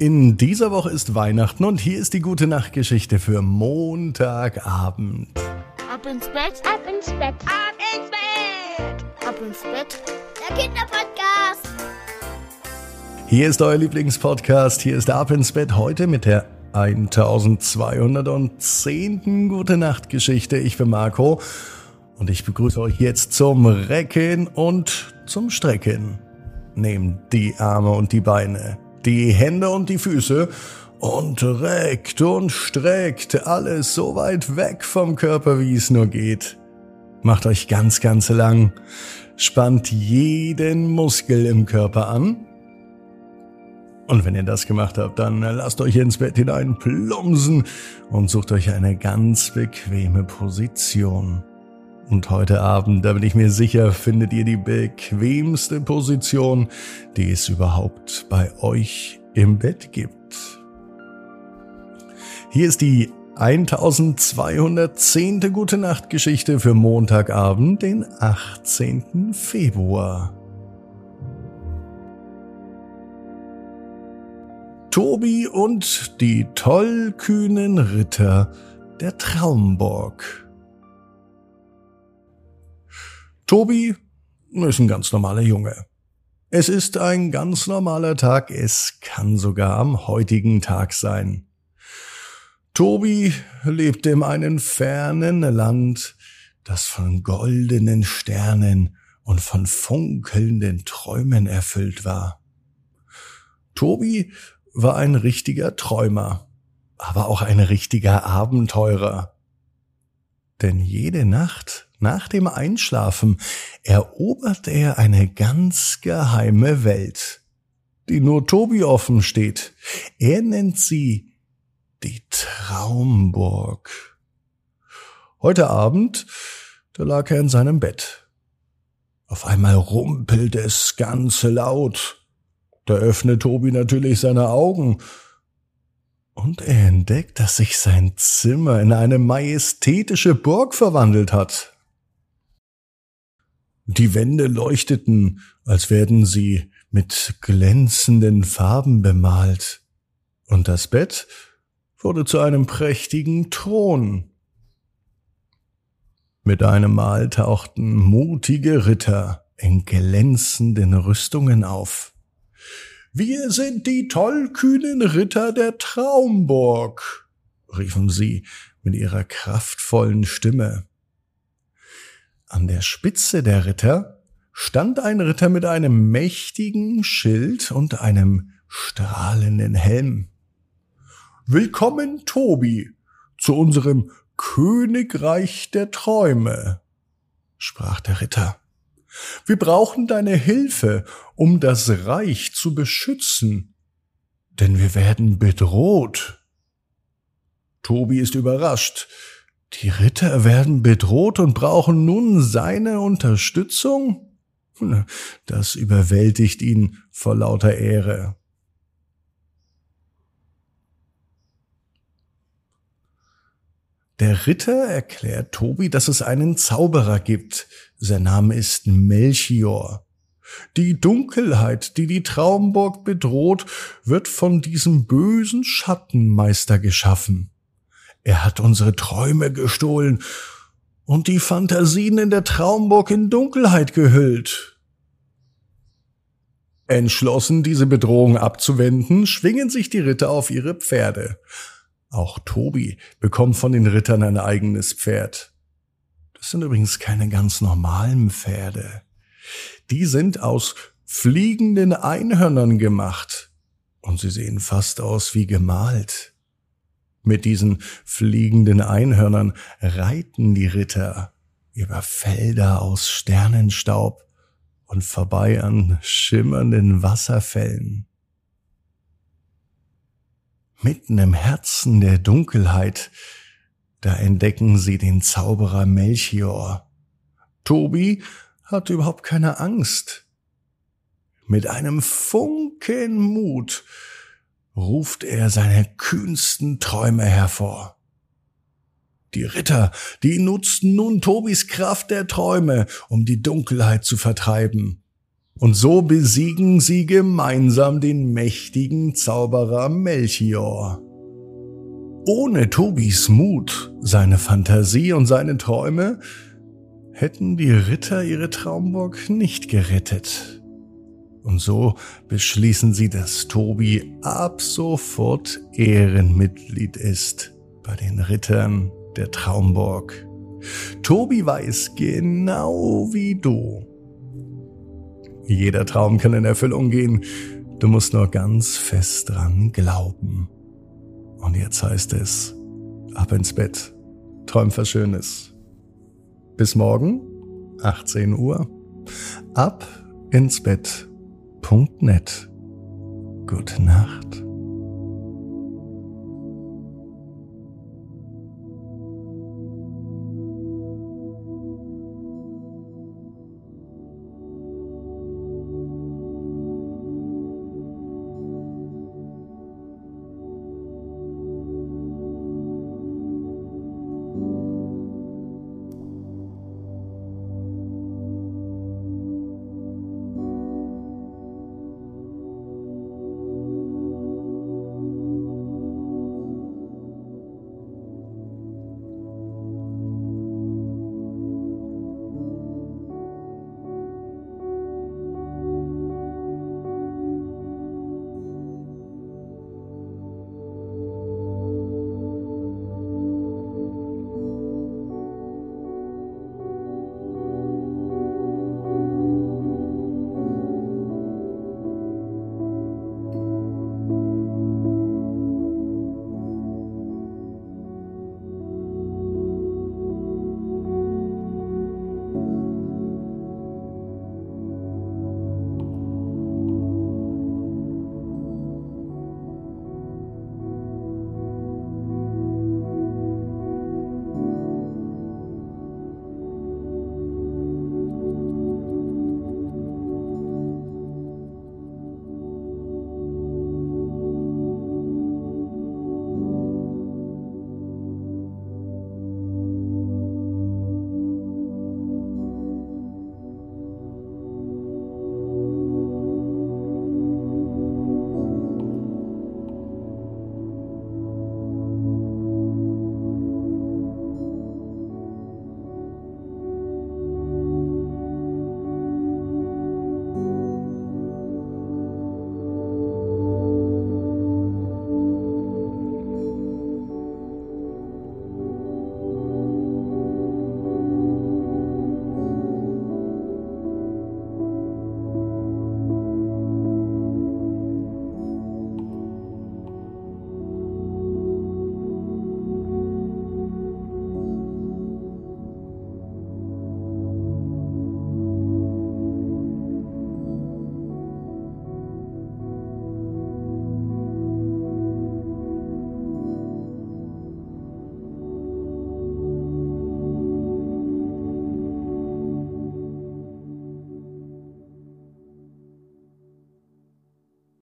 In dieser Woche ist Weihnachten und hier ist die gute Nachtgeschichte für Montagabend. Ab ins Bett, ab ins Bett, ab ins Bett, ab ins Bett. Der Kinderpodcast. Hier ist euer Lieblingspodcast, hier ist der Ab ins Bett heute mit der 1210. Gute Nachtgeschichte. Ich bin Marco und ich begrüße euch jetzt zum Recken und zum Strecken. Nehmt die Arme und die Beine die Hände und die Füße und reckt und streckt alles so weit weg vom Körper, wie es nur geht. Macht euch ganz, ganz lang, spannt jeden Muskel im Körper an. Und wenn ihr das gemacht habt, dann lasst euch ins Bett hinein plumsen und sucht euch eine ganz bequeme Position. Und heute Abend, da bin ich mir sicher, findet ihr die bequemste Position, die es überhaupt bei euch im Bett gibt. Hier ist die 1210. Gute Nacht Geschichte für Montagabend, den 18. Februar. Tobi und die tollkühnen Ritter der Traumburg. Tobi ist ein ganz normaler Junge. Es ist ein ganz normaler Tag, es kann sogar am heutigen Tag sein. Tobi lebt in einem fernen Land, das von goldenen Sternen und von funkelnden Träumen erfüllt war. Tobi war ein richtiger Träumer, aber auch ein richtiger Abenteurer. Denn jede Nacht nach dem Einschlafen erobert er eine ganz geheime Welt, die nur Tobi offen steht. Er nennt sie die Traumburg. Heute Abend, da lag er in seinem Bett. Auf einmal rumpelt es ganz laut. Da öffnet Tobi natürlich seine Augen und er entdeckt, dass sich sein Zimmer in eine majestätische Burg verwandelt hat. Die Wände leuchteten, als werden sie mit glänzenden Farben bemalt, und das Bett wurde zu einem prächtigen Thron. Mit einem Mal tauchten mutige Ritter in glänzenden Rüstungen auf. Wir sind die tollkühnen Ritter der Traumburg, riefen sie mit ihrer kraftvollen Stimme. An der Spitze der Ritter stand ein Ritter mit einem mächtigen Schild und einem strahlenden Helm. Willkommen, Tobi, zu unserem Königreich der Träume, sprach der Ritter. Wir brauchen deine Hilfe, um das Reich zu beschützen, denn wir werden bedroht. Tobi ist überrascht, die Ritter werden bedroht und brauchen nun seine Unterstützung? Das überwältigt ihn vor lauter Ehre. Der Ritter erklärt Tobi, dass es einen Zauberer gibt. Sein Name ist Melchior. Die Dunkelheit, die die Traumburg bedroht, wird von diesem bösen Schattenmeister geschaffen. Er hat unsere Träume gestohlen und die Fantasien in der Traumburg in Dunkelheit gehüllt. Entschlossen, diese Bedrohung abzuwenden, schwingen sich die Ritter auf ihre Pferde. Auch Tobi bekommt von den Rittern ein eigenes Pferd. Das sind übrigens keine ganz normalen Pferde. Die sind aus fliegenden Einhörnern gemacht und sie sehen fast aus wie gemalt. Mit diesen fliegenden Einhörnern reiten die Ritter über Felder aus Sternenstaub und vorbei an schimmernden Wasserfällen. Mitten im Herzen der Dunkelheit, da entdecken sie den Zauberer Melchior. Tobi hat überhaupt keine Angst. Mit einem Funken Mut ruft er seine kühnsten Träume hervor. Die Ritter, die nutzten nun Tobis Kraft der Träume, um die Dunkelheit zu vertreiben. Und so besiegen sie gemeinsam den mächtigen Zauberer Melchior. Ohne Tobis Mut, seine Fantasie und seine Träume hätten die Ritter ihre Traumburg nicht gerettet. Und so beschließen sie, dass Tobi ab sofort Ehrenmitglied ist bei den Rittern der Traumburg. Tobi weiß genau wie du. Jeder Traum kann in Erfüllung gehen. Du musst nur ganz fest dran glauben. Und jetzt heißt es, ab ins Bett. Träum was Schönes. Bis morgen, 18 Uhr. Ab ins Bett.net. Gute Nacht.